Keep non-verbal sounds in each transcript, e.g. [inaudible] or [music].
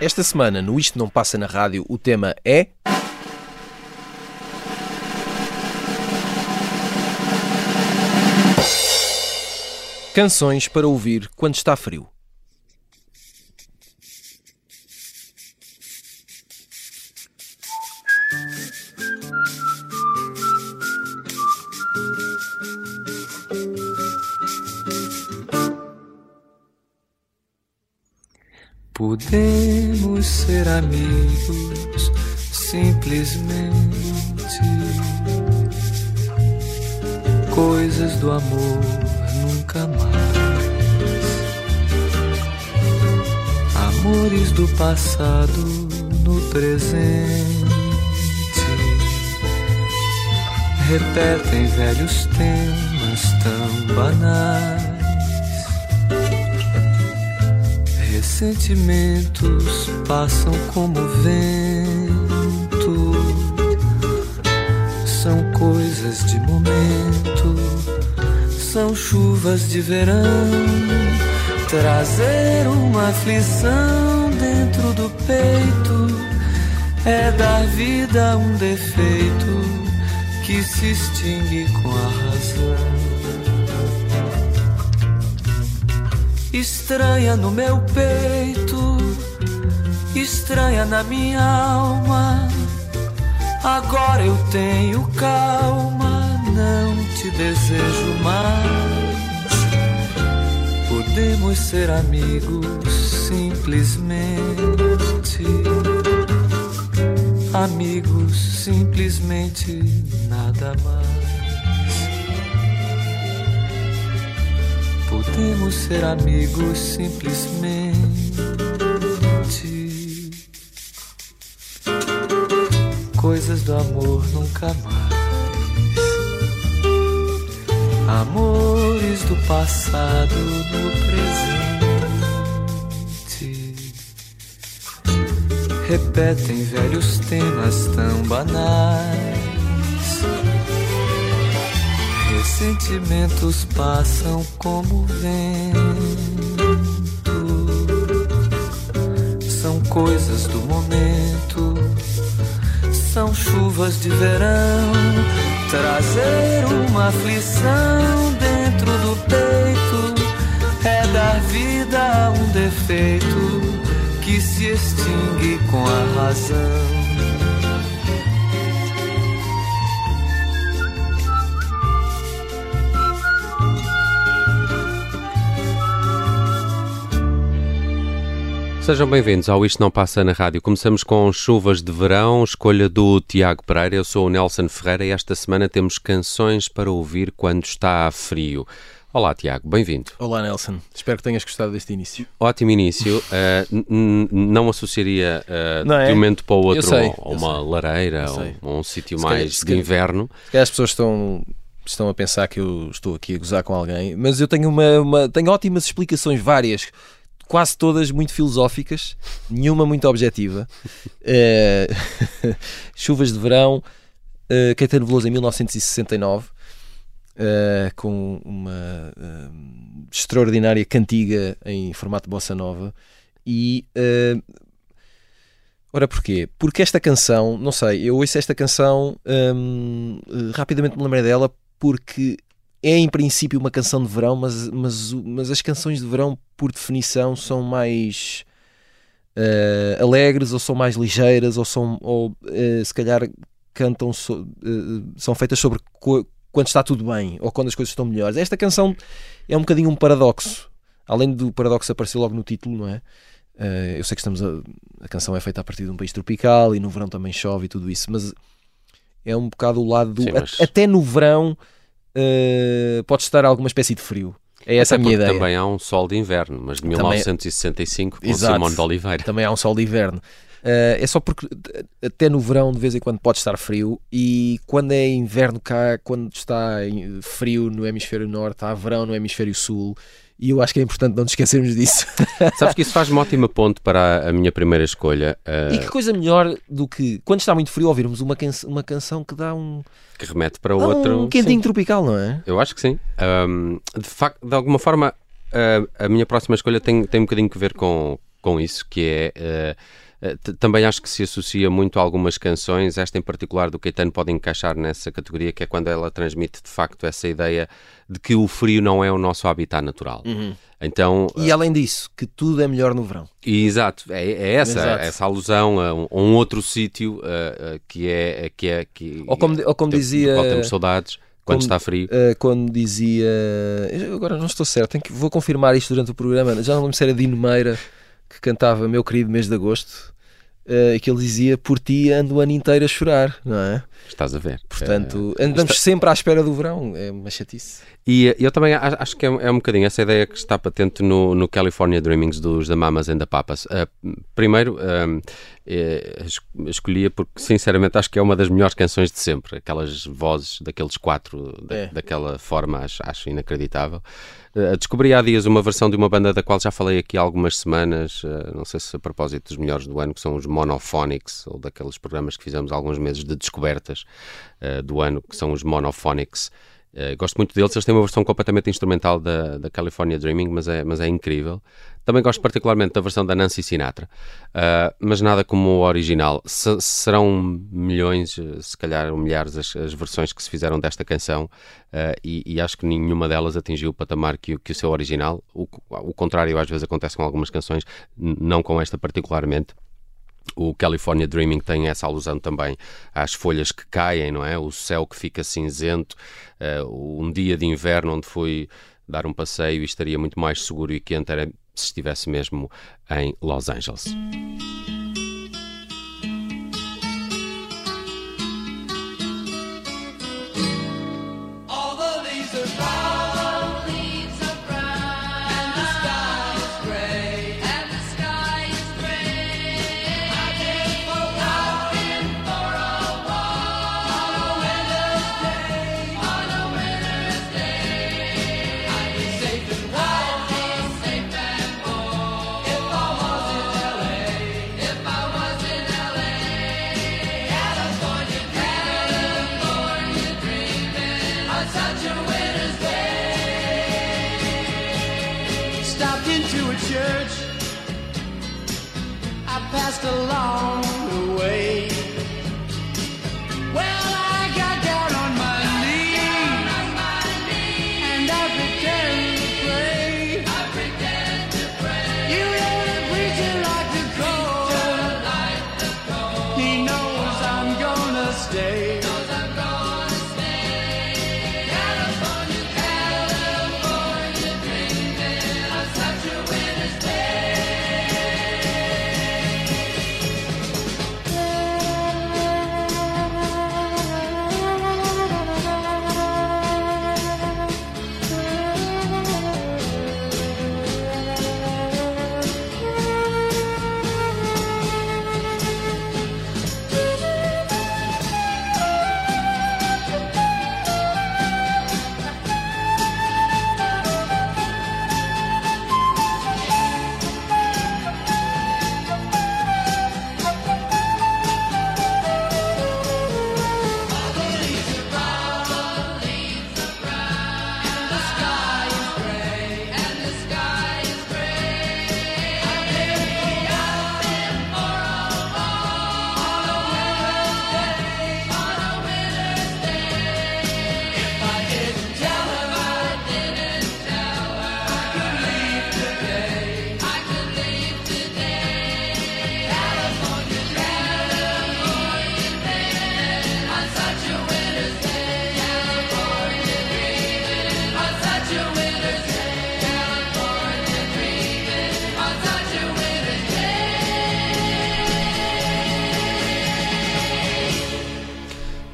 Esta semana, no Isto Não Passa na Rádio, o tema é. Canções para ouvir quando está frio. Podemos ser amigos simplesmente. Coisas do amor nunca mais. Amores do passado no presente. Repetem velhos temas tão banais Sentimentos passam como vento, são coisas de momento, são chuvas de verão. Trazer uma aflição dentro do peito é dar vida a um defeito que se extingue com a razão. Estranha no meu peito, estranha na minha alma. Agora eu tenho calma, não te desejo mais. Podemos ser amigos simplesmente. Amigos simplesmente nada mais. Podemos ser amigos simplesmente. Coisas do amor nunca mais. Amores do passado no presente. Repetem velhos temas tão banais Sentimentos passam como vento. São coisas do momento. São chuvas de verão. Trazer uma aflição dentro do peito é dar vida a um defeito que se extingue com a razão. Sejam bem-vindos ao Isto Não Passa na Rádio. Começamos com chuvas de verão, escolha do Tiago Pereira. Eu sou o Nelson Ferreira e esta semana temos canções para ouvir quando está frio. Olá, Tiago, bem-vindo. Olá, Nelson. Espero que tenhas gostado deste início. Ótimo início. [laughs] Uh, não associaria uh, não é? de um momento para o outro sei, a uma lareira ou a um sítio mais de inverno. Se calhar as pessoas estão estão a pensar que eu estou aqui a gozar com alguém, mas eu tenho, uma, uma tenho ótimas explicações, várias, quase todas muito filosóficas, nenhuma muito objetiva. Uh, [laughs] [laughs] Chuvas de Verão, uh, Caetano Veloso em 1969, uh, eh, com uma uh, extraordinária cantiga em formato bossa nova. E. Ora, porquê? Porque esta canção, não sei, eu ouço esta canção, um, rapidamente me lembrei dela porque é em princípio uma canção de verão, mas, mas, mas as canções de verão, por definição, são mais uh, alegres, ou são mais ligeiras, ou são, ou uh, se calhar cantam, so, uh, são feitas sobre quando está tudo bem, ou quando as coisas estão melhores. Esta canção é um bocadinho um paradoxo, além do paradoxo aparecer logo no título, não é? eu sei que estamos a, a canção é feita a partir de um país tropical e no verão também chove e tudo isso, mas é um bocado o lado do. Sim, mas... Até no verão uh, pode estar alguma espécie de frio. É essa a minha ideia. Também há um sol de inverno, mas de 1965 também, com exato, Simone de Oliveira. Também há um sol de inverno. Uh, é só porque até no verão de vez em quando pode estar frio e quando é inverno cá, quando está frio no hemisfério norte, há verão no hemisfério sul e eu acho que é importante não nos esquecermos disso. [laughs] Sabes que isso faz uma ótima ponte para a minha primeira escolha. Uh... E que coisa melhor do que quando está muito frio ouvirmos uma, can uma canção que dá um. Que remete para outro. Um quentinho sim. tropical, não é? Eu acho que sim. Um, de facto, de alguma forma, uh, a minha próxima escolha tem, tem um bocadinho que ver com, com isso, que é. Uh, também acho que se associa muito a algumas canções, esta em particular do Caetano pode encaixar nessa categoria, que é quando ela transmite de facto essa ideia de que o frio não é o nosso habitat natural. Uhum. Então, e além disso, que tudo é melhor no verão. E, exato, é, é essa, exato. essa alusão a um, a um outro sítio uh, uh, que é que é que ou como, ou como dizia, temos saudades quando está frio. Uh, quando dizia, agora não estou certo, tenho que, vou confirmar isto durante o programa. Já não lembro se era Dino Meira que cantava Meu Querido Mês de Agosto, uh, que ele dizia: Por ti ando o ano inteiro a chorar, não é? Estás a ver. Portanto, uh, andamos está... sempre à espera do verão, é uma chatice. E eu também acho que é, é, um bocadinho essa ideia que está patente no, no California Dreamings dos The Mamas and the Papas. Uh, primeiro, escolhia porque, sinceramente, acho que é uma das melhores canções de sempre. Aquelas vozes daqueles quatro, da, é. daquela forma, acho, acho inacreditável. Uh, descobri há dias uma versão de uma banda da qual já falei aqui há algumas semanas, uh, não sei se a propósito dos melhores do ano, que são os Monophonics, ou daqueles programas que fizemos há alguns meses de uh, do ano, que são os Monophonics. Uh, gosto muito deles, eles têm uma versão completamente instrumental da, da California Dreaming, mas é, mas é incrível. Também gosto particularmente da versão da Nancy Sinatra, uh, mas nada como o original. Se, serão milhões, se calhar milhares, as, as, versões que se fizeram desta canção uh, e, e, acho que nenhuma delas atingiu o patamar que, que o seu original. O, o contrário às vezes acontece com algumas canções, não com esta particularmente. O California Dreaming tem essa alusão também às folhas que caem, não é? O céu que fica cinzento, uh, um dia de inverno onde fui dar um passeio e estaria muito mais seguro e quente era se estivesse mesmo em Los Angeles.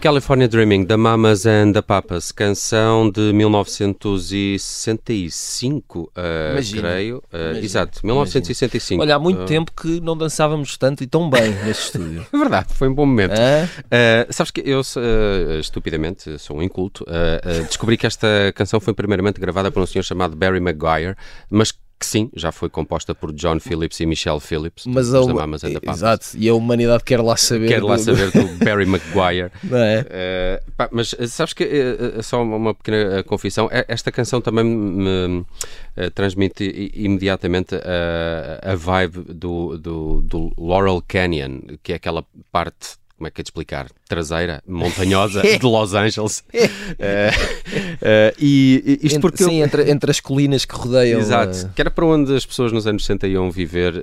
California Dreaming, da Mamas and the Papas, canção de 1965, uh, creio. Uh, exato, 1965. Olha, há muito uh, tempo que não dançávamos tanto e tão bem neste estúdio. [laughs] é verdade, foi um bom momento. Sabes que eu, estupidamente, sou um inculto, descobri que esta canção foi primeiramente gravada por um senhor chamado Barry Maguire, mas que sim, já foi composta por John Phillips e Michelle Phillips, mas a, Exato, e a humanidade quer lá saber. Quer lá saber do [laughs] Barry Maguire. Não é? Uh, pá, mas eh, sabes que, uh, só uma pequena confissão, esta canção também me uh, transmite imediatamente a vibe do, do, do Laurel Canyon, que é aquela parte como é que é de explicar? Traseira, montanhosa [laughs] de Los Angeles. uh, [laughs] uh, e isto porque. Sim, eu... entre, entre as colinas que rodeiam. Exato, uh... que era para onde as pessoas nos anos 60 iam viver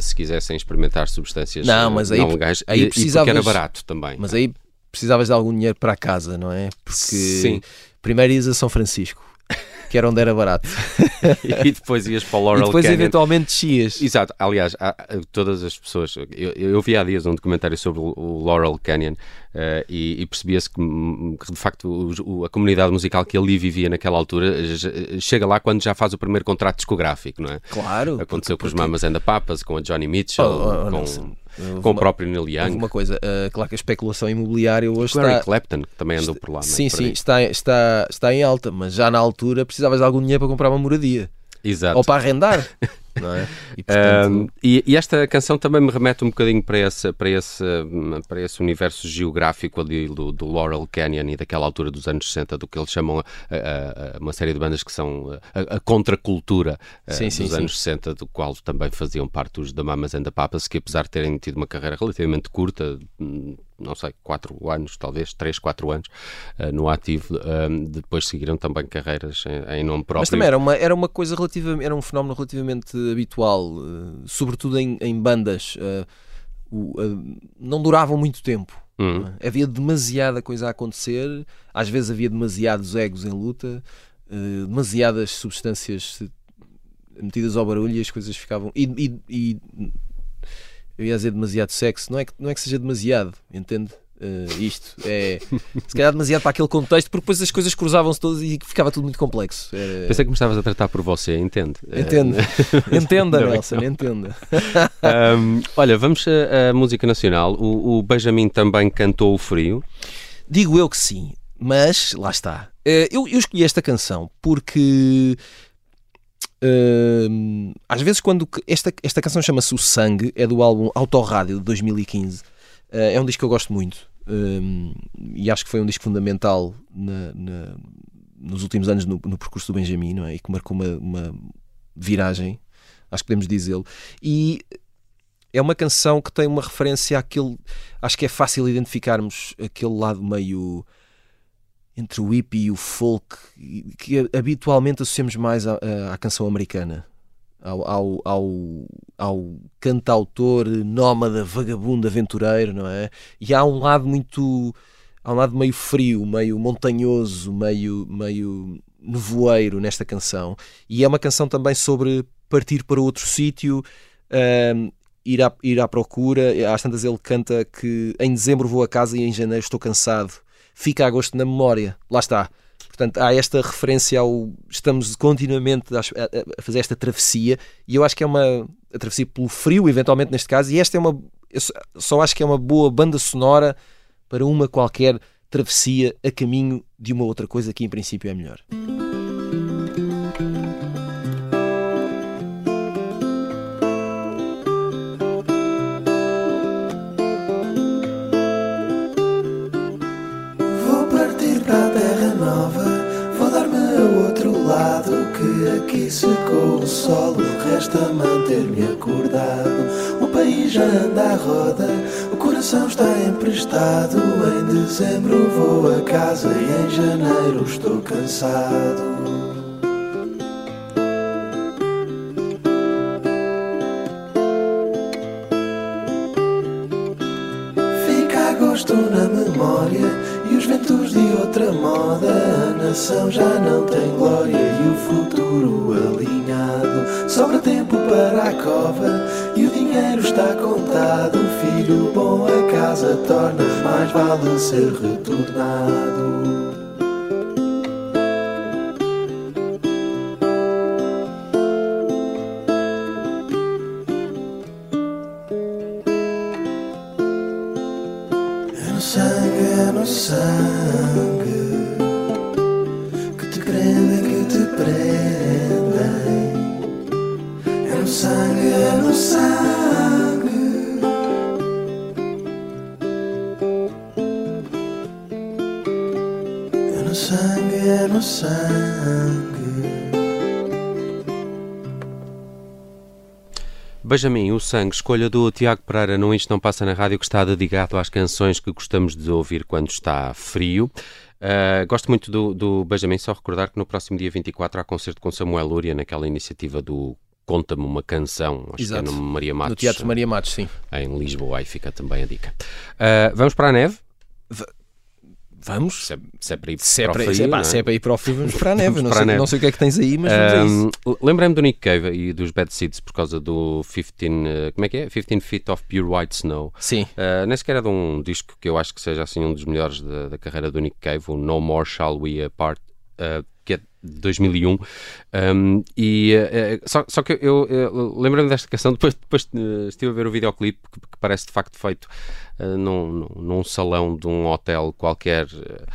se quisessem experimentar substâncias não, mas aí, não legais. Aí e, precisavas... e porque era barato também. Mas aí precisavas de algum dinheiro para a casa, não é? Porque Sim. primeiro ias a São Francisco que era onde era barato. [laughs] e depois ias para o Laurel E depois Canyon. eventualmente descias. Exato. Aliás, há, todas as pessoas... Eu, eu, vi há dias um documentário sobre o Laurel Canyon uh, e, e percebia-se que, que, de facto, o, a comunidade musical que ali vivia naquela altura chega lá quando já faz o primeiro contrato discográfico, não é? Claro. Aconteceu porque, com os Mamas and the Papas, com a Johnny Mitchell, oh, oh, com... Com o próprio Neil Young. Uma coisa, uh, claro que a especulação imobiliária hoje Clary está... Clapton, que também andou por lá. É? Sim, sim, está, está, está em alta, mas já na altura precisavas de algum dinheiro para comprar uma moradia. Exato. Ou para arrendar. [laughs] é? [laughs] E, portanto... um, e, e, esta canção também me remete um bocadinho para esse, para esse, para esse universo geográfico ali do, do Laurel Canyon e daquela altura dos anos 60, do que eles chamam a, a, a uma série de bandas que são a, a contracultura sim, dos sim, anos sim. 60, do qual também faziam parte os da Mamas and the Papas, que apesar de terem tido uma carreira relativamente curta, não sei, 4 anos, talvez 3, 4 anos uh, no ativo. Uh, depois seguiram também carreiras em, em, nome próprio. Mas também era uma, era uma coisa relativamente, era um fenómeno relativamente habitual, uh, sobretudo em, em bandas. não duravam muito tempo. Uhum. Havia demasiada coisa a acontecer, às vezes havia demasiados egos em luta, demasiadas substâncias metidas ao barulho e as coisas ficavam. E, e, e eu ia dizer demasiado sexo, não é que, não é que seja demasiado, entende? Uh, isto é se calhar demasiado para aquele contexto, porque depois as coisas cruzavam-se todas e ficava tudo muito complexo. Era... Pensei que me estavas a tratar por você, entende? Entende, [laughs] entenda, Nelson, entenda. um, olha, vamos à, música nacional. O, o Benjamin também cantou o frio. Digo eu que sim, mas lá está. Uh, eu, eu escolhi esta canção porque Uh, às vezes, quando esta, esta canção chama-se O Sangue, é do álbum Autorádio de 2015. Uh, é um disco que eu gosto muito uh, e acho que foi um disco fundamental na, na, nos últimos anos no, no, percurso do Benjamin não é? e que marcou uma, uma viragem, acho que podemos dizê-lo. E é uma canção que tem uma referência àquele. Acho que é fácil identificarmos aquele lado meio entre o hippie e o folk que habitualmente associamos mais à, à canção americana. Ao, ao, ao, ao cantautor nómada, vagabundo, aventureiro, não é? E há um lado muito. Há um lado meio frio, meio montanhoso, meio, meio nevoeiro nesta canção. E é uma canção também sobre partir para outro sítio, um, ir, à, ir à procura. Às tantas ele canta que em dezembro vou a casa e em janeiro estou cansado fica a gosto na memória. Lá está. Portanto, há esta referência ao. Estamos continuamente a, a, fazer esta travessia e eu acho que é uma a travessia pelo frio, eventualmente neste caso, e esta é uma. Eu só acho que é uma boa banda sonora para uma qualquer travessia a caminho de uma outra coisa que em princípio é melhor. Aqui secou o solo, resta manter-me acordado. O país já anda à roda, o coração está emprestado. Em dezembro vou a casa e em janeiro estou cansado. Gosto na memória e os ventos de outra moda. A nação já não tem glória vale ser retornado. Benjamin, o sangue, escolha do Tiago Pereira no Isto Não Passa na Rádio, que está dedicado às canções que gostamos de ouvir quando está frio. Uh, gosto muito do, do Benjamin, só recordar que no próximo dia 24 há concerto com Samuel Lúria, naquela iniciativa do Conta-me uma canção, acho Exato. que é no Maria Matos. No Teatro Maria Matos, sim. Em Lisboa, aí fica também a dica. Uh, vamos para a neve? Vamos. Se é, se é para ir Se é para o para, frio, é, pá, é? se é para ir para o frio, vamos para a [laughs] neve. Não para a sei, neve. não sei o que é que tens aí, mas. Um, Lembrei-me do Nick Cave e dos Bad Seeds por causa do 15, uh, como é que é? 15 Feet of Pure White Snow. Sim. Uh, nem sequer é de um disco que eu acho que seja assim um dos melhores da, da carreira do Nick Cave, o No More Shall We Apart, uh, que é de 2001. Um, e, uh, só, só que eu, eu lembrei-me desta canção, [laughs] depois, depois estive a ver o videoclipe que, que parece de facto feito uh, num, num salão de um hotel qualquer uh,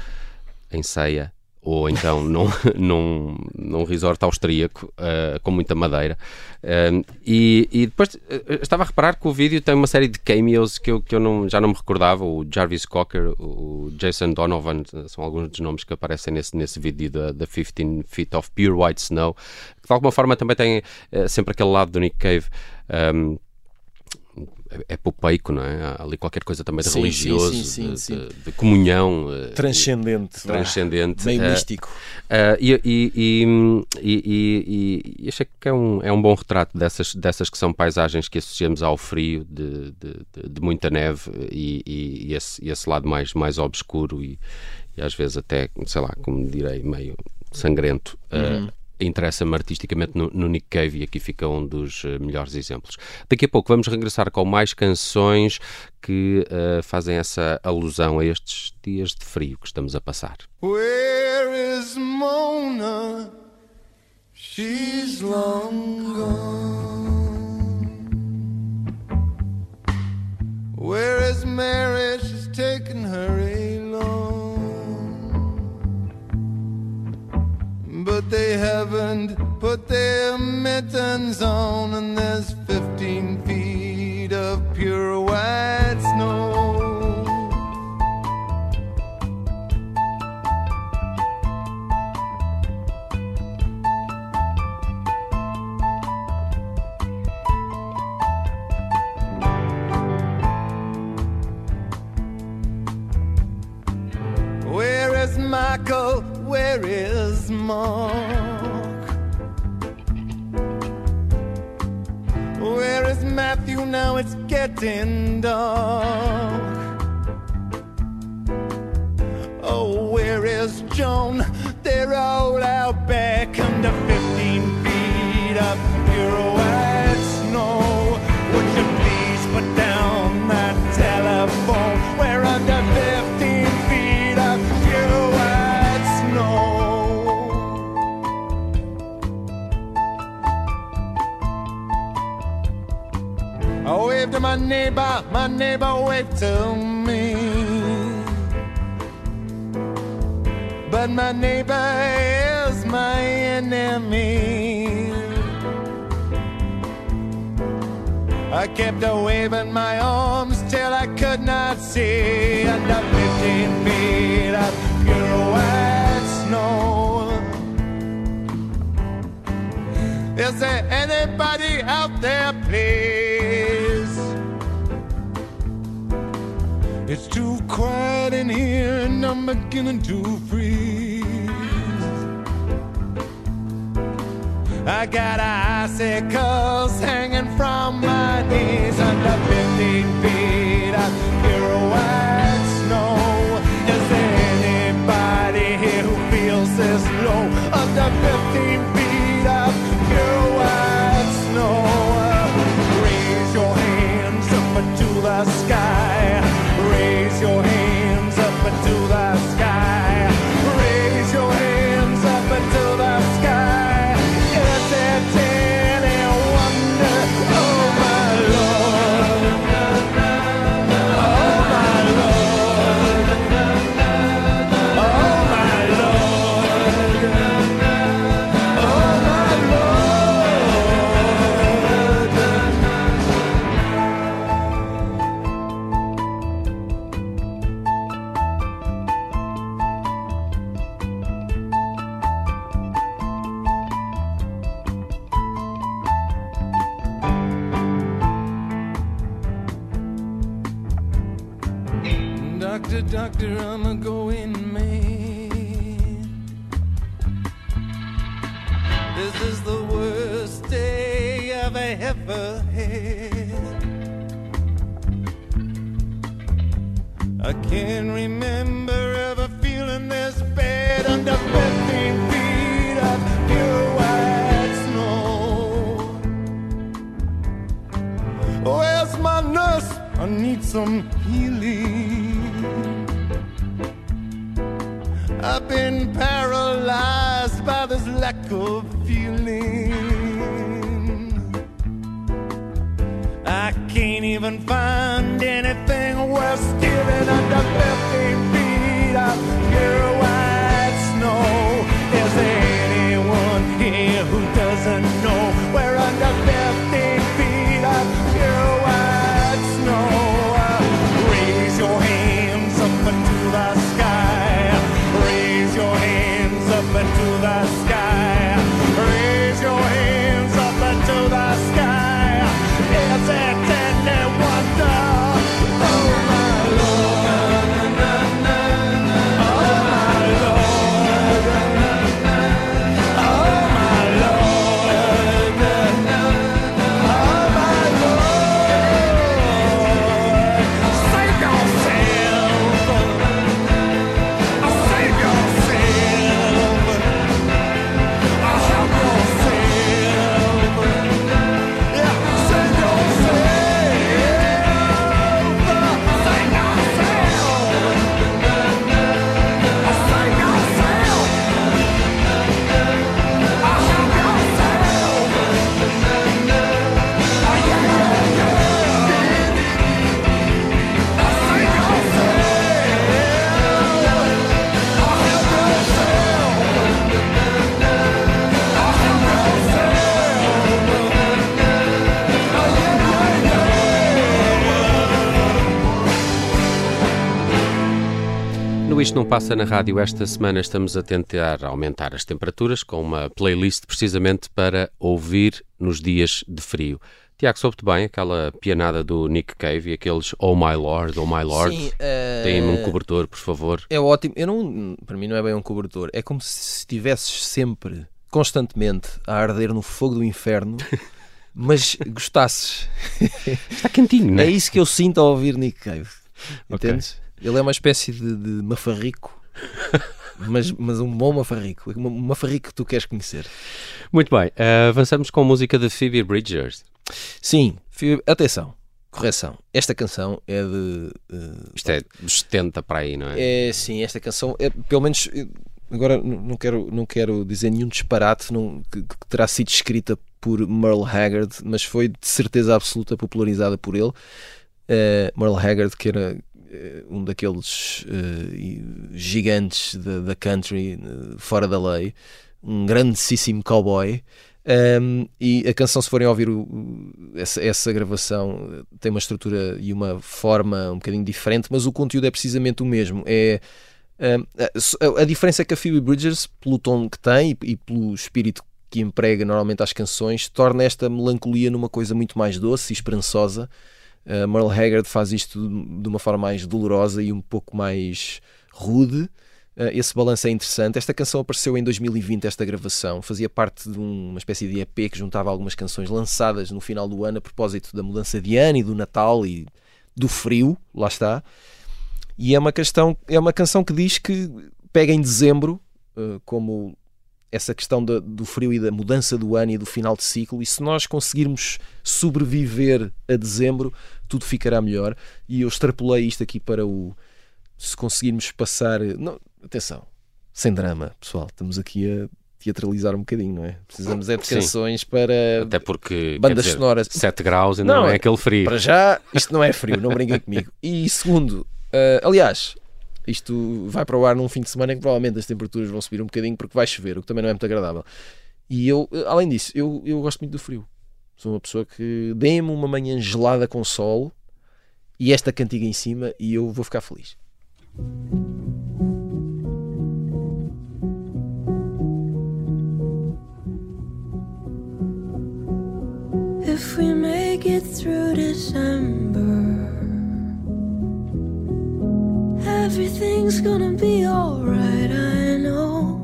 em ceia. Ou então [laughs] num, num, num resort austríaco uh, com muita madeira. Um, e, e depois uh, estava a reparar que o vídeo tem uma série de cameos que eu, que eu não, já não me recordava. O Jarvis Cocker, o Jason Donovan, são alguns dos nomes que aparecem nesse, nesse vídeo da, da 15 Feet of Pure White Snow. Que de alguma forma também tem uh, sempre aquele lado do Nick Cave. Um, é popeico, não é? Há ali qualquer coisa também de Sim, religioso, sim, sim, de, de- de comunhão. eh, Transcendente. transcendente. Meio Eh, místico. Uh, e, e, e, e, e- e achei que é um, é um bom retrato dessas, dessas que são paisagens que associamos ao frio, de, de, de- muita neve e, esse, esse lado mais, mais obscuro e, às vezes até, sei lá, como direi, meio sangrento. uh, Interessa-me artisticamente no, no Nick Cave e aqui fica um dos uh, melhores exemplos. Daqui a pouco vamos regressar com mais canções que uh, fazem essa alusão a estes dias de frio que estamos a passar. Where is Mona? She's long gone. Where is Mary? She's taken her along. They haven't put their mittens on, and there's 15 feet of pure white snow. Where is Michael? Where is Mark? Where is Matthew? Now it's getting dark. Oh, where is Joan? They're all out back under neighbor, my neighbor waved to me. But my neighbor is my enemy. I kept a waving my arms till I could not see under 15 feet of pure white snow. Is there anybody out there, please? It's too quiet in here and I'm beginning to freeze. I got icicles hanging from my knees under 15 feet of pure white I need some healing. I've been paralyzed by this lack of feeling. I can't even find anything worth stealing under 15 feet of pure Isto Não Passa na Rádio, esta semana estamos a tentar aumentar as temperaturas com uma playlist precisamente para ouvir nos dias de frio. Tiago, soube-te bem aquela pianada do Nick Cave e aqueles Oh My Lord, Oh My Lord? Sim, eh, Deem-me um cobertor, por favor. É ótimo. Eu não, para mim não é bem um cobertor. É como se estivesses sempre, constantemente, a arder no fogo do inferno, [laughs] mas gostasses. Está quentinho, não É é? isso que eu sinto ao ouvir Nick Cave. Entendes? Ele é uma espécie de, de mafarrico, mas, mas um bom mafarrico. Um mafarrico que tu queres conhecer. Muito bem, eh, avançamos com a música de Phoebe Bridgers. Sim, fi- atenção, correção. Esta canção é de. eh, Isto é dos 70 para aí, não é? É sim, esta canção é pelo menos eh, agora não quero, não quero dizer nenhum disparate não, que, que terá sido escrita por Merle Haggard, mas foi de certeza absoluta popularizada por ele. Eh, Merle Haggard, que era um daqueles eh, gigantes da, country, eh, fora da lei, um grandíssimo cowboy. Um, e a canção, se forem ouvir o- essa, essa gravação, eh, tem uma estrutura e uma forma um bocadinho diferente, mas o conteúdo é precisamente o mesmo. É um, a, a diferença é que a Phoebe Bridgers, pelo tom que tem e, e pelo espírito que emprega normalmente às canções, torna esta melancolia numa coisa muito mais doce e esperançosa. Uh, Merle Haggard faz isto de uma forma mais dolorosa e um pouco mais rude. Uh, esse balanço é interessante. Esta canção apareceu em 2020, esta gravação. Fazia parte de um- uma espécie de EP que juntava algumas canções lançadas no final do ano a propósito da mudança de ano e do Natal e do frio, lá está. E é uma, questão, é uma canção que diz que pega em dezembro, uh, como essa questão da- do frio e da mudança do ano e do final de ciclo, e se nós conseguirmos sobreviver a dezembro, tudo ficará melhor. E eu extrapolei isto aqui para o. Se conseguirmos passar. Não, atenção, sem drama, pessoal, estamos aqui a teatralizar um bocadinho, não é? Precisamos é de Sim. canções para Até porque bandas dizer, sonoras. 7 graus ainda Não, não, é aquele frio. Para já, isto não é frio, não brinquem comigo. E segundo, eh, aliás, isto vai para o ar num fim de semana em que provavelmente as temperaturas vão subir um bocadinho porque vai chover, o que também não é muito agradável. E eu, além disso, eu, eu gosto muito do frio. Sou uma pessoa que dê-me uma manhã gelada com sol e esta cantiga em cima e eu vou ficar feliz. If we make it through December, Everything's gonna be alright, I know.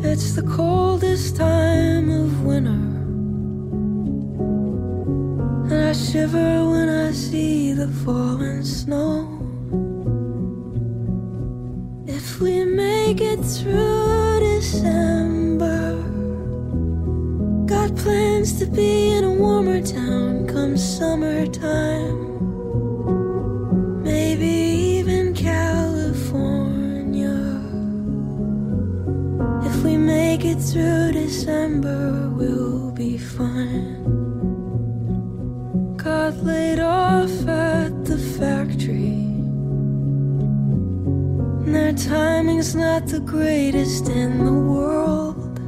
It's the coldest time of winter. And I shiver when I see the falling snow. If we make it through December, got plans to be in a warmer town come summertime. Make it through December, we'll be fine. Got laid off at the factory. And their timing's not the greatest in the world.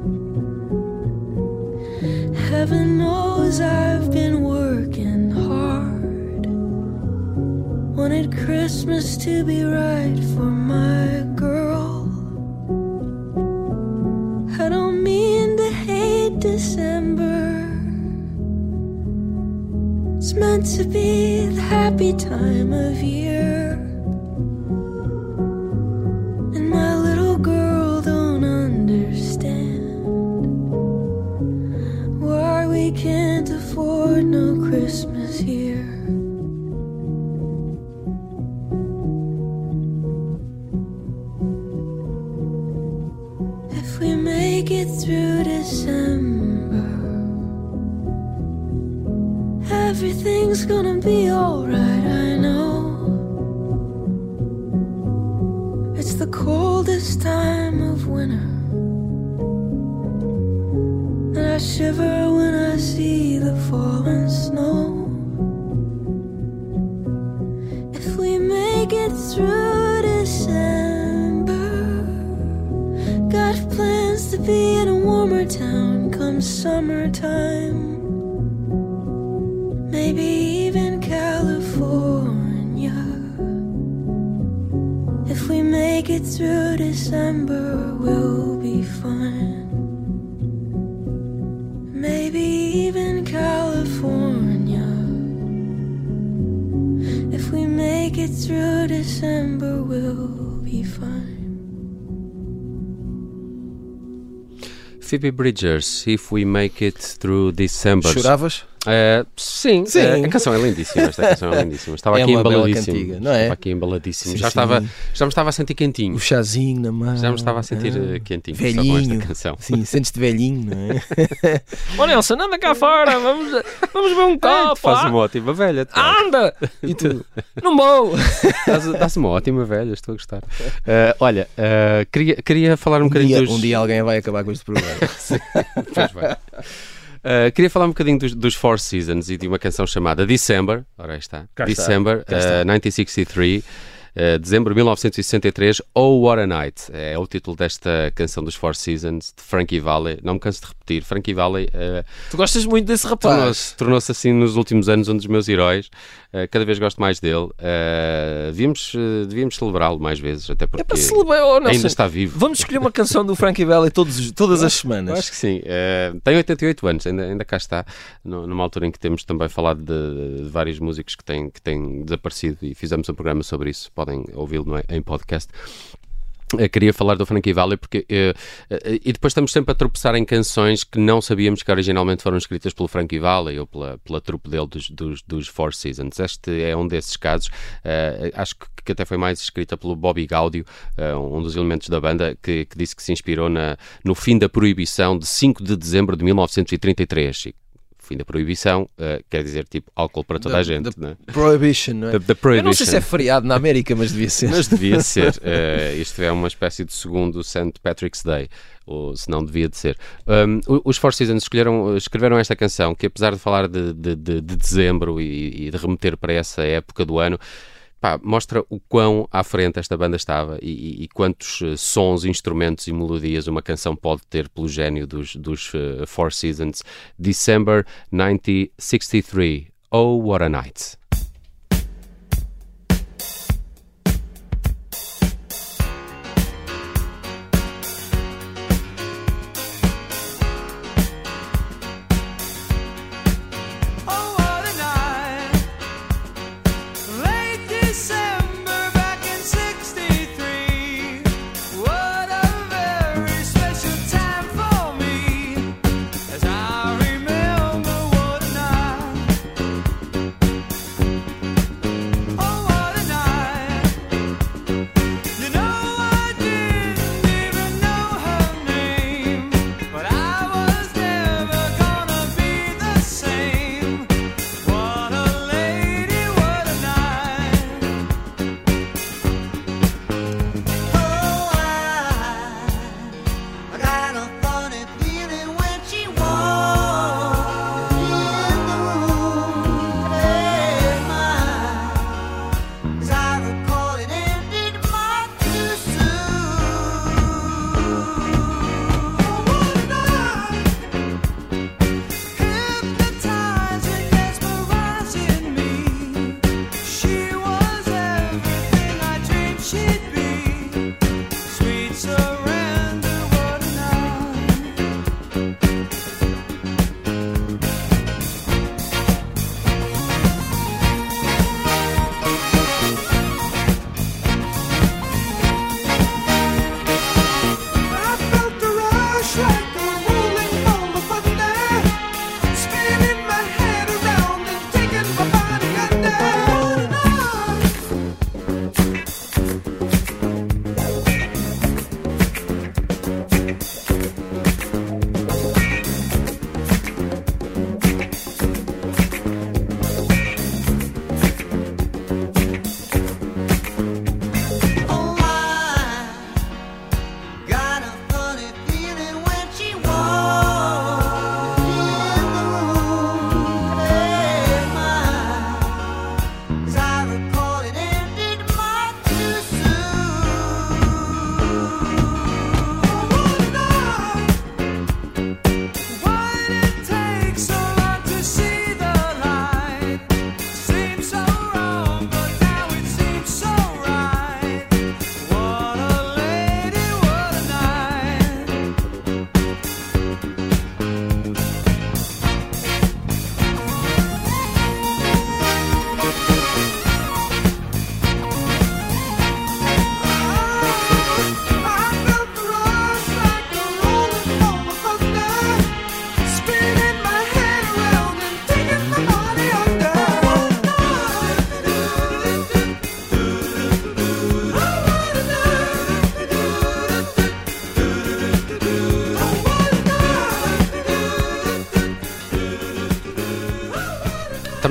Heaven knows I've been working hard. Wanted Christmas to be right for my to be the happy time of year. Make it through December, we'll be fine. Maybe even California. If we make it through December, we'll be fine. Phoebe Bridgers, If We Make It Through December. Choravas? Eh, sim, Sim. eh, a canção é lindíssima. Esta canção é [laughs] lindíssima. Estava É aqui embaladíssimo. cantiga, não é? Estava aqui embaladíssimo. Sim, já, sim. estava, já me estava a sentir quentinho. O chazinho na mão. Já me estava a sentir Ah, eh, quentinho Velhinho. canção. Sim, sentes-te velhinho, não é? [laughs] Ó Nelson, anda cá fora, vamos, vamos ver um [laughs] copo. tu fazes ah. uma ótima velha. Anda! E tu? Não vou! Dás uma ótima velha, estou a gostar. Eh, olha, eh, queria, queria falar um, Um bocadinho dia, dos... um dia alguém vai acabar com este programa. Pois vai. Uh, queria falar um bocadinho dos, dos Four Seasons e de uma canção chamada December. Ora, aí está. Cá. December, está. uh, 1963. uh, dezembro de 1963, Oh What a Night é o título desta canção dos Four Seasons de Frankie Valli. Não me canso de repetir, Frankie Valli uh, Tu gostas muito desse rapaz. tornou-se tornou-se assim nos últimos anos um dos meus heróis. Uh, cada vez gosto mais dele. Uh, devíamos devíamos celebrá-lo mais vezes, até porque É para celebrar, oh, ainda está vivo. Vamos escolher uma canção do Frankie Valli todos, os- todas as semanas. Acho que sim. Tem 88 anos, ainda, ainda cá está, nu- numa altura em que temos também falado de, de vários músicos que têm, que têm desaparecido e fizemos um programa sobre isso. Podem ouvi-lo é, em podcast. Eu queria falar do Frankie Valli porque eh, eh, e depois estamos sempre a tropeçar em canções que não sabíamos que originalmente foram escritas pelo Frankie Valli ou pela, pela trupe dele dos, dos, dos Four Seasons. Este é um desses casos. Eh, acho que, que até foi mais escrita pelo Bobby Gaudio, eh, um dos elementos da banda, que, que disse que se inspirou na, no fim da proibição de 5 de dezembro de 1933. E fim da proibição eh, quer dizer tipo álcool para toda Da- a gente, da né? Prohibition, não é? Da- da Eu não sei se prohibition. é feriado na América, mas devia ser. Mas devia ser. Eh, isto é uma espécie de segundo St. Patrick's Day. Ou se não devia de ser. Um, os Four Seasons escolheram, escreveram esta canção que, apesar de falar de, de- de- de dezembro e, e de remeter para essa época do ano, pá, mostra o quão à frente esta banda estava e, e- e quantos eh, sons, instrumentos e melodias uma canção pode ter pelo gênio dos, dos eh, Four Seasons. December 1963. Oh, what a night!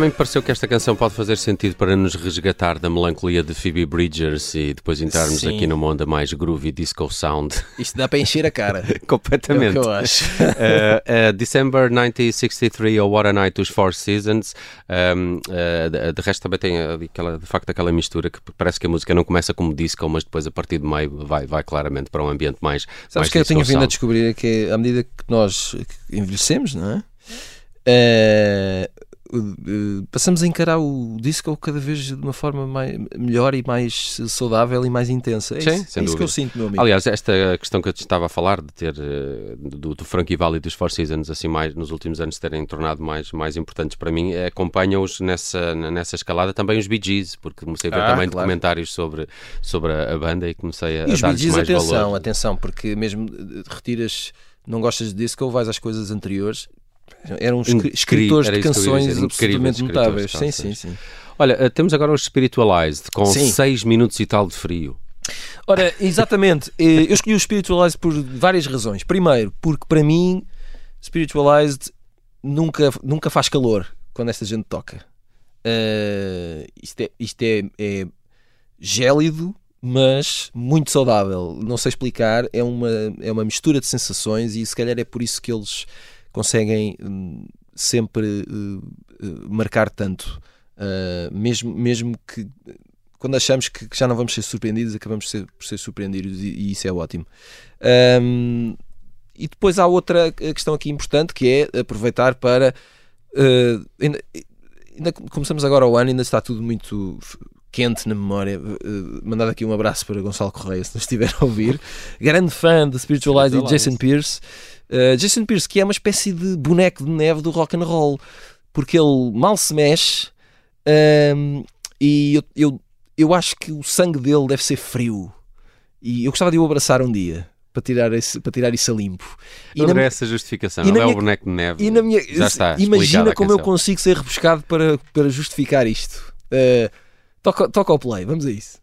Também me pareceu que esta canção pode fazer sentido para nos resgatar da melancolia de Phoebe Bridgers e depois entrarmos Sim. aqui numa onda mais groovy disco sound. Isto dá para encher a cara. [laughs] É o Completamente. que eu acho. Uh, [laughs] uh, December 1963 ou What a Night dos Four Seasons um, uh, de, de resto também tem aquela, de facto aquela mistura que parece que a música não começa como disco mas depois a partir do meio vai, vai claramente para um ambiente mais Sabes mais que eu tenho vindo a sound. descobrir é que à medida que nós envelhecemos, não é? Eh, eh, passamos a encarar o disco cada vez de uma forma mais, melhor e mais saudável e mais intensa. É Sim, isso, é isso que eu sinto, meu amigo. Aliás, esta questão que eu te estava a falar de ter uh, do, do Frankie Valli e dos Four Seasons assim mais nos últimos anos terem tornado mais, mais importantes para mim, eh, acompanham-os nessa, nessa escalada também os Bee Gees, porque comecei a ver Ah, também claro. documentários sobre, sobre a, banda e comecei a, E a Gees, mais atenção, valor. atenção, porque mesmo eh, retiras, não gostas de disco, vais às coisas anteriores. Eram Incri- escritores era de canções dizer, absolutamente notáveis. Sim, sim, sim. Olha, eh, temos agora os Spiritualized com Sim. 6 minutos e tal de frio. Ora, exatamente. Eh, Eu escolhi o Spiritualized por várias razões. Primeiro, porque para mim, Spiritualized nunca, nunca faz calor quando esta gente toca. Eh, isto é, isto é, é gélido, mas muito saudável. Não sei explicar. É uma, é uma mistura de sensações e se calhar é por isso que eles conseguem hum, sempre eh, eh, marcar tanto. Eh, mesmo, mesmo que quando achamos que, já não vamos ser surpreendidos, acabamos por ser, por ser surpreendidos e, e isso é ótimo. E depois há outra questão aqui importante que é aproveitar para. eh, ainda, ainda começamos agora o ano, ainda está tudo muito quente na memória. Uh, mandar aqui um abraço para Gonçalo Correia, se nos estiver a ouvir. [laughs] Grande fã de Spiritualized e Jason Pierce. Uh, Jason Pierce, que é uma espécie de boneco de neve do rock and roll, porque ele mal se mexe um, e eu, eu, eu acho que o sangue dele deve ser frio. E eu gostava de o abraçar um dia para tirar, esse, para tirar isso a limpo. E na- adorei essa justificação. Não é o boneco de neve. e na minha, Já está imagina como eu consigo ser rebuscado para, para justificar isto. Uh, toca, toca ao play, vamos a isso.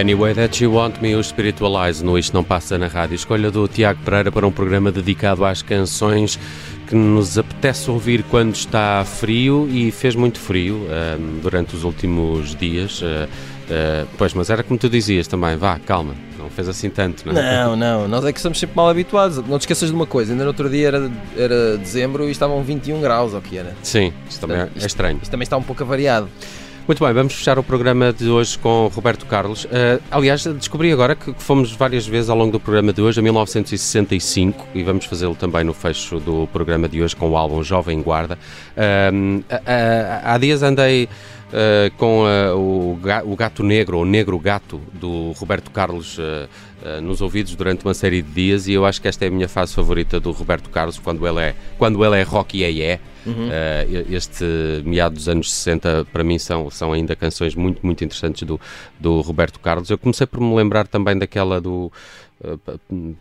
Anyway That You Want Me, o Spiritualize no Isto Não Passa na Rádio. Escolha do Tiago Pereira para um programa dedicado às canções que nos apetece ouvir quando está frio e fez muito frio ahm, durante os últimos dias. ah, ah, pois, mas era como tu dizias também, vá, calma, não fez assim tanto, não é? Não, não, nós é que estamos sempre mal habituados. Não te esqueças de uma coisa, ainda no outro dia era, era dezembro e estavam 21 graus, ou o que era. Sim, isso também é- é estranho. Isto também está um pouco avariado. Muito bem, vamos fechar o programa de hoje com Roberto Carlos. Uh, aliás, descobri agora que, que fomos várias vezes ao longo do programa de hoje a 1965 e vamos fazê-lo também no fecho do programa de hoje com o álbum Jovem Guarda. A- há dias andei uh, com uh, o, o Gato Negro, ou Negro Gato, do Roberto Carlos. uh, uh, nos ouvidos durante uma série de dias e eu acho que esta é a minha fase favorita do Roberto Carlos quando ele é, quando ele é rock e é, é. Uh, este meado dos anos 60 para mim são, são ainda canções muito, muito interessantes do, do Roberto Carlos. Eu comecei por me lembrar também daquela do pa-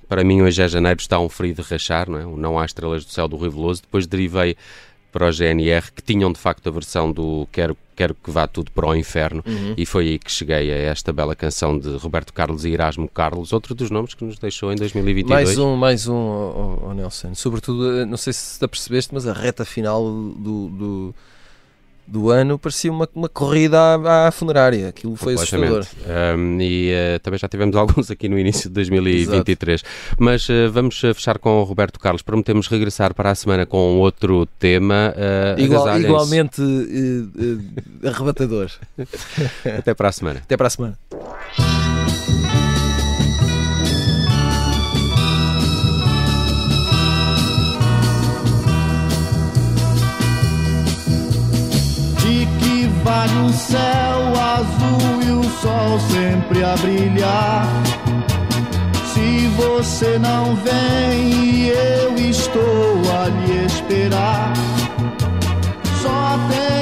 para mim hoje é janeiro, está um frio de rachar, não é? O Não há estrelas do céu do Rui Veloso. Depois derivei para o GNR, que tinham de facto a versão do Quero, Quero que vá tudo para o inferno, e foi aí que cheguei a esta bela canção de Roberto Carlos e Erasmo Carlos, outro dos nomes que nos deixou em 2022. Mais um, mais um, oh, oh, oh, Nelson. Sobretudo, eh, não sei se te apercebeste, mas a reta final do, do, do ano parecia uma, uma corrida à, à funerária. Aquilo foi assustador. Um, e eh, também já tivemos [laughs] alguns aqui no início de 2023. Mas eh, vamos eh, fechar com o Roberto Carlos. Prometemos regressar para a semana com outro tema. eh, Igual- igualmente arrebatador. [laughs] Até para a semana. Até para a semana. Vale um céu azul e o sol sempre a brilhar? Se você não vem eu estou a lhe esperar, só tenho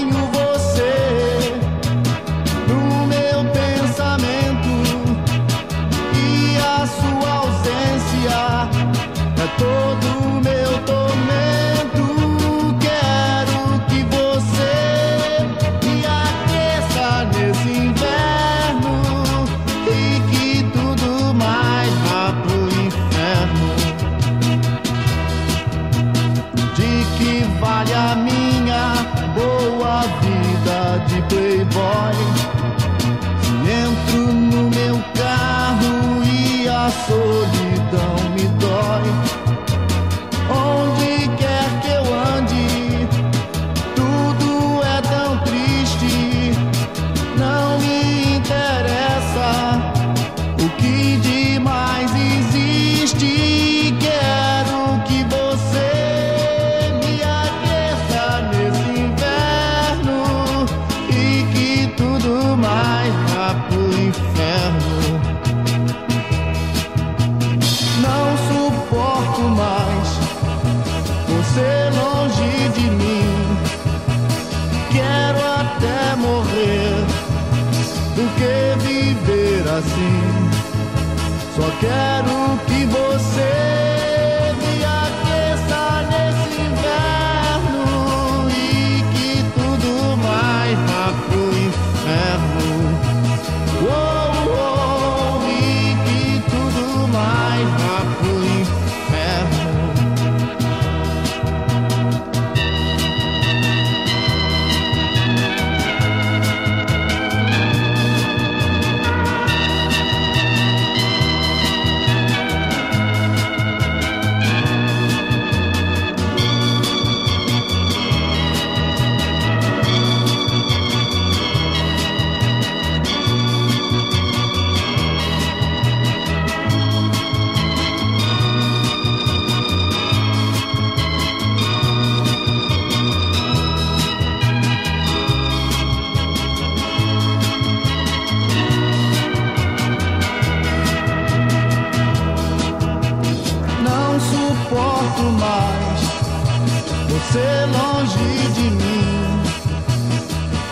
você longe de mim.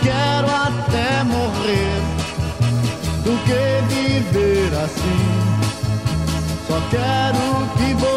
Quero até morrer do que viver assim. Só quero que você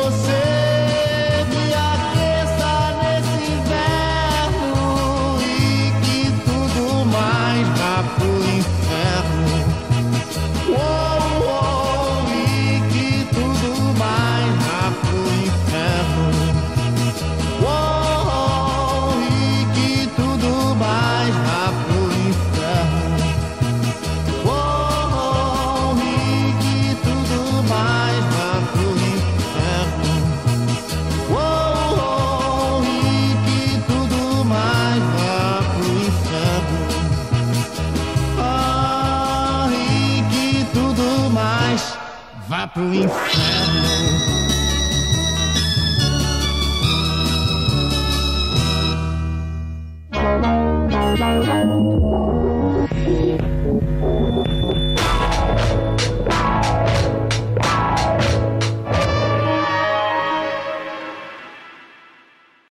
pro inferno.